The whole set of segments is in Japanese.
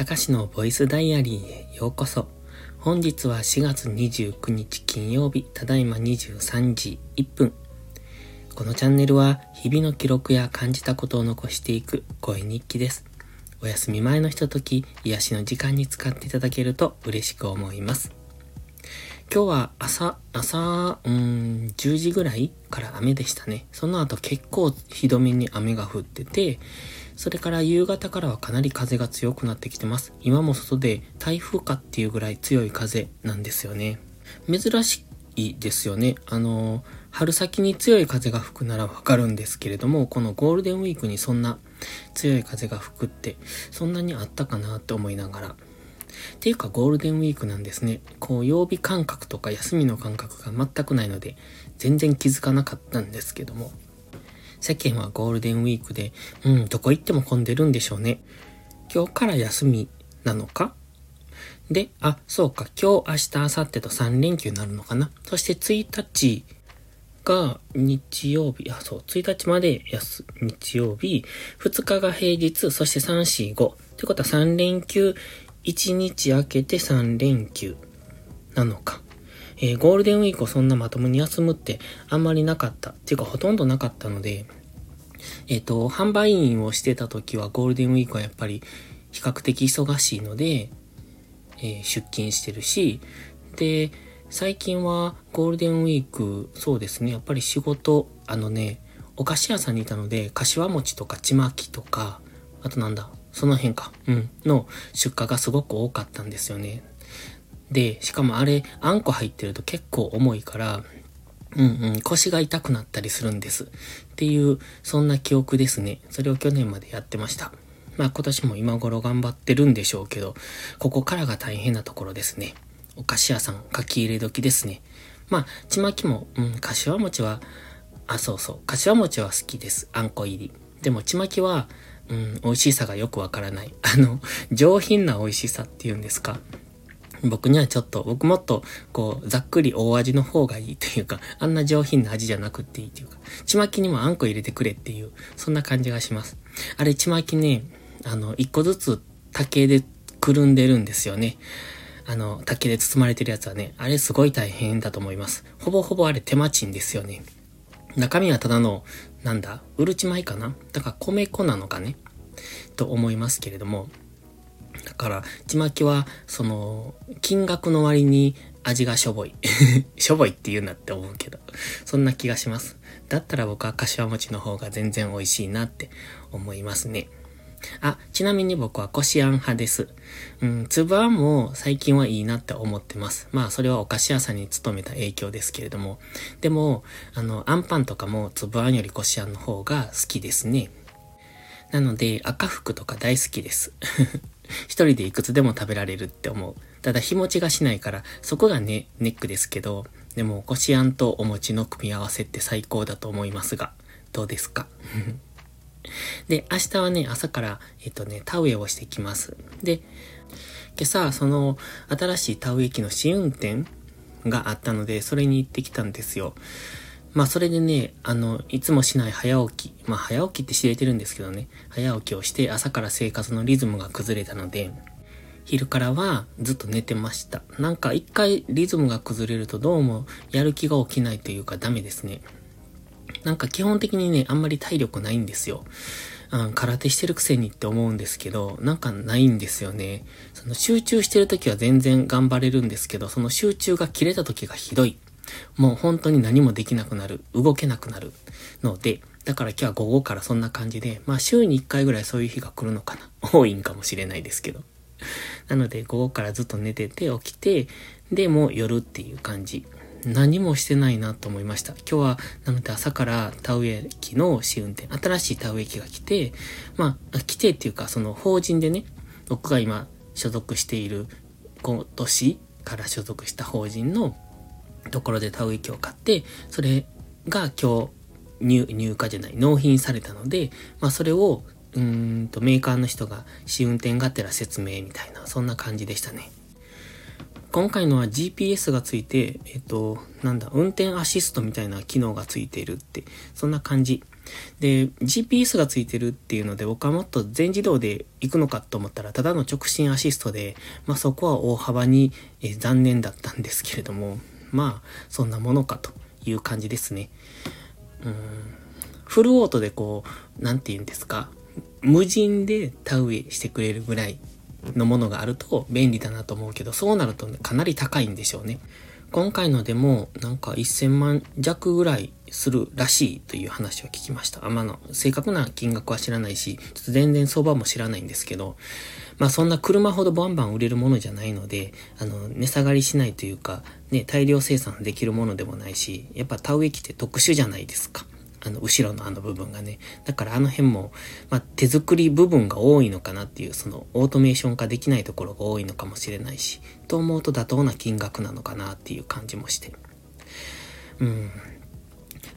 たかしのボイスダイアリーへようこそ。本日は4月29日金曜日、ただいま23時1分。このチャンネルは日々の記録や感じたことを残していく声日記です。お休み前のひととき、癒しの時間に使っていただけると嬉しく思います。今日は朝、朝、うん、10時ぐらいから雨でしたね。その後結構ひどめに雨が降ってて、それから夕方からはかなり風が強くなってきてます。今も外で台風かっていうぐらい強い風なんですよね。珍しいですよね。あの、春先に強い風が吹くならわかるんですけれども、このゴールデンウィークにそんな強い風が吹くって、そんなにあったかなって思いながらっていうかゴールデンウィークなんですね。こう曜日感覚とか休みの感覚が全くないので、全然気づかなかったんですけども。世間はゴールデンウィークで、うん、どこ行っても混んでるんでしょうね。今日から休みなのか？で、あ、そうか、今日、明日、明後日と3連休になるのかな？そして1日が日曜日、あ、そう、1日まで休、日曜日、2日が平日、そして3、4、5。ってことは3連休1日空けて3連休なのか。えー、ゴールデンウィークをそんなまともに休むってあんまりなかった。っていうかほとんどなかったので、えっ、ー、と、販売員をしてた時はゴールデンウィークはやっぱり比較的忙しいので、えー、出勤してるし、で、最近はゴールデンウィーク、そうですね、やっぱり仕事、あのね、お菓子屋さんにいたので、柏餅とかちまきとか、あとなんだ、その辺か、うん、の出荷がすごく多かったんですよね。で、しかもあれ、あんこ入ってると結構重いから、うんうん、腰が痛くなったりするんです。っていう、そんな記憶ですね。それを去年までやってました。まあ今年も今頃頑張ってるんでしょうけど、ここからが大変なところですね。お菓子屋さん、書き入れ時ですね。まあ、ちまきも、うん、柏餅は、あ、そうそう、柏餅は好きです。あんこ入り。でも、ちまきは、うん、美味しさがよくわからない。あの、上品な美味しさっていうんですか。僕にはちょっと、僕もっと、こう、ざっくり大味の方がいいというか、あんな上品な味じゃなくっていいというか、ちまきにもあんこ入れてくれっていう、そんな感じがします。あれ、ちまきね、あの、一個ずつ竹でくるんでるんですよね。あの、竹で包まれてるやつはね、あれすごい大変だと思います。ほぼほぼあれ手間賃ですよね。中身はただの、なんだ、うるち米かな？だから米粉なのかね？と思いますけれども。だから、ちまきは、その、金額の割に味がしょぼい。しょぼいって言うなって思うけど。そんな気がします。だったら僕は柏餅の方が全然美味しいなって思いますね。あ、ちなみに僕はこしあん派です。うん、粒あんも最近はいいなって思ってます。まあ、それはお菓子屋さんに勤めた影響ですけれども。でも、あの、あんパンとかも粒あんよりこしあんの方が好きですね。なので、赤服とか大好きです。一人でいくつでも食べられるって思う。ただ日持ちがしないから、そこがね、ネックですけど、でも、こしあんとお餅の組み合わせって最高だと思いますが、どうですか？で、明日はね、朝から、えっとね、田植えをしてきます。で、今朝、その、新しい田植え機の試運転があったので、それに行ってきたんですよ。まあ、それでね、あの、いつもしない早起き。まあ、早起きって知れてるんですけどね、早起きをして朝から生活のリズムが崩れたので、昼からはずっと寝てました。なんか一回リズムが崩れるとどうもやる気が起きないというかダメですね。なんか基本的にね、あんまり体力ないんですよ。うん、空手してるくせにって思うんですけど、なんかないんですよね。その集中してる時は全然頑張れるんですけど、その集中が切れた時がひどい。もう本当に何もできなくなる。動けなくなる。ので、だから今日は午後からそんな感じで、まあ週に1回ぐらいそういう日が来るのかな。多いんかもしれないですけど。なので午後からずっと寝てて起きて、で、もう夜っていう感じ。何もしてないなと思いました。今日は、なので朝から田植え機の試運転、新しい田植え機が来て、まあ、来てっていうか、その法人でね、僕が今所属している、今年から所属した法人のところで田植え機を買って、それが今日入、入荷じゃない、納品されたので、まあそれを、うんとメーカーの人が試運転がてら説明みたいな、そんな感じでしたね。今回のは GPS がついて、えっと、なんだ、運転アシストみたいな機能がついているって、そんな感じ。で、GPS がついてるっていうので、僕はもっと全自動で行くのかと思ったら、ただの直進アシストで、まあそこは大幅に、え残念だったんですけれども、まあ、そんなものかという感じですね。うん。フルオートでこう、なんて言うんですか、無人で田植えしてくれるぐらいのものがあると便利だなと思うけど、そうなると、ね、かなり高いんでしょうね。今回のでもなんか1000万弱ぐらいするらしいという話を聞きました。あまあの、正確な金額は知らないし、ちょっと全然相場も知らないんですけど、まあそんな車ほどバンバン売れるものじゃないので、あの、値下がりしないというか、ね、大量生産できるものでもないし、やっぱ田植え機って特殊じゃないですか。あの、後ろのあの部分がね。だからあの辺も、まあ、手作り部分が多いのかなっていう、その、オートメーション化できないところが多いのかもしれないし、と思うと妥当な金額なのかなっていう感じもして。うん。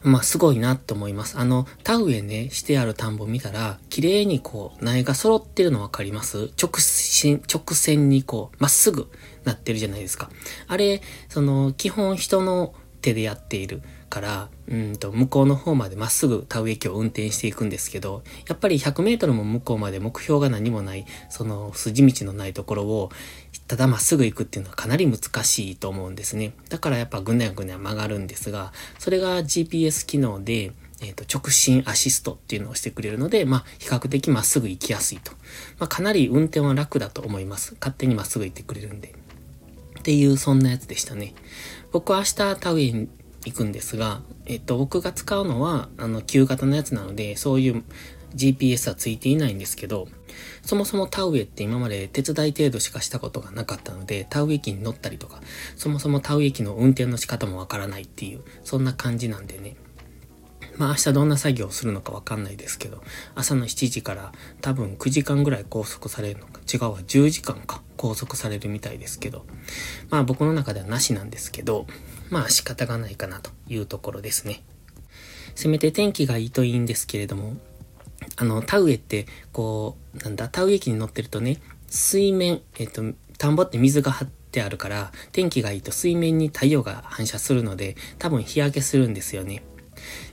まあ、すごいなと思います。あの、田植えね、してある田んぼ見たら、綺麗にこう、苗が揃ってるのわかります？直進、直線にこう、まっすぐなってるじゃないですか。あれ、その、基本人の手でやっている。から、うんと、向こうの方までまっすぐ田植え機を運転していくんですけど、やっぱり100メートルも向こうまで目標が何もない、その筋道のないところを、ただまっすぐ行くっていうのはかなり難しいと思うんですね。だからやっぱぐねぐね曲がるんですが、それが GPS 機能で、え、と、直進アシストっていうのをしてくれるので、まあ、比較的まっすぐ行きやすいと。まあ、かなり運転は楽だと思います。勝手にまっすぐ行ってくれるんで。っていう、そんなやつでしたね。僕は明日田植え行くんですが、えっと、僕が使うのは、あの、旧型のやつなので、そういう GPS はついていないんですけど、そもそも田植えって今まで手伝い程度しかしたことがなかったので、田植え機に乗ったりとか、そもそも田植え機の運転の仕方もわからないっていう、そんな感じなんでね。まあ明日どんな作業をするのかわかんないですけど、朝の7時から多分9時間ぐらい拘束されるのか、違うわ、10時間か拘束されるみたいですけど、まあ僕の中ではなしなんですけど、まあ仕方がないかなというところですね。せめて天気がいいといいんですけれども、あの、田植えって、こう、なんだ、田植え機に乗ってるとね、水面、えっと、田んぼって水が張ってあるから、天気がいいと水面に太陽が反射するので、多分日焼けするんですよね。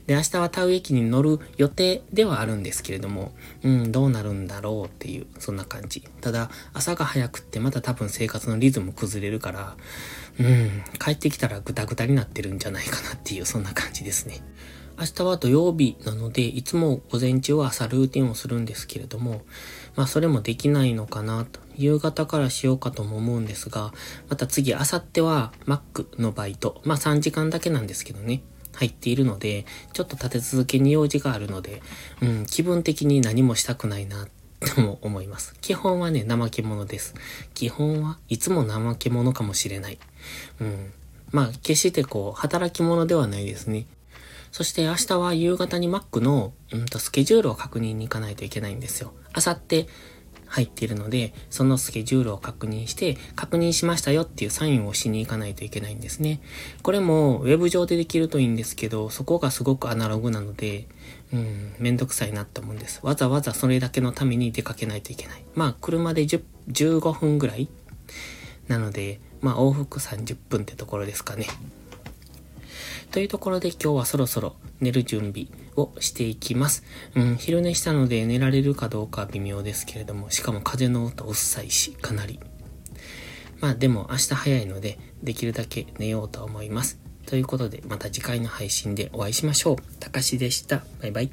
で、明日は田植え機に乗る予定ではあるんですけれども、うん、どうなるんだろうっていう、そんな感じ。ただ、朝が早くってまた多分生活のリズム崩れるから、うん、帰ってきたらグタグタになってるんじゃないかなっていう、そんな感じですね。明日は土曜日なので、いつも午前中は朝ルーティンをするんですけれども、まあそれもできないのかなと。夕方からしようかとも思うんですが、また次、明後日は Mac のバイト。まあ3時間だけなんですけどね。入っているので、ちょっと立て続けに用事があるので、うん、気分的に何もしたくないな、とも思います。基本はね、怠け者です。基本はいつも怠け者かもしれない。うん。まあ、決してこう、働き者ではないですね。そして明日は夕方に Mac の、うんと、スケジュールを確認に行かないといけないんですよ。あさって、入っているので、そのスケジュールを確認して、確認しましたよっていうサインをしに行かないといけないんですね。これもウェブ上でできるといいんですけど、そこがすごくアナログなので、うん、めんどくさいなって思うんです。わざわざそれだけのために出かけないといけない。まあ、車で10 15分ぐらいなので、まあ、往復30分ってところですかね。というところで今日はそろそろ寝る準備をしていきます。うん、昼寝したので寝られるかどうかは微妙ですけれども、しかも風の音うっさいし、かなり。まあでも明日早いので、できるだけ寝ようと思います。ということで、また次回の配信でお会いしましょう。たかしでした。バイバイ。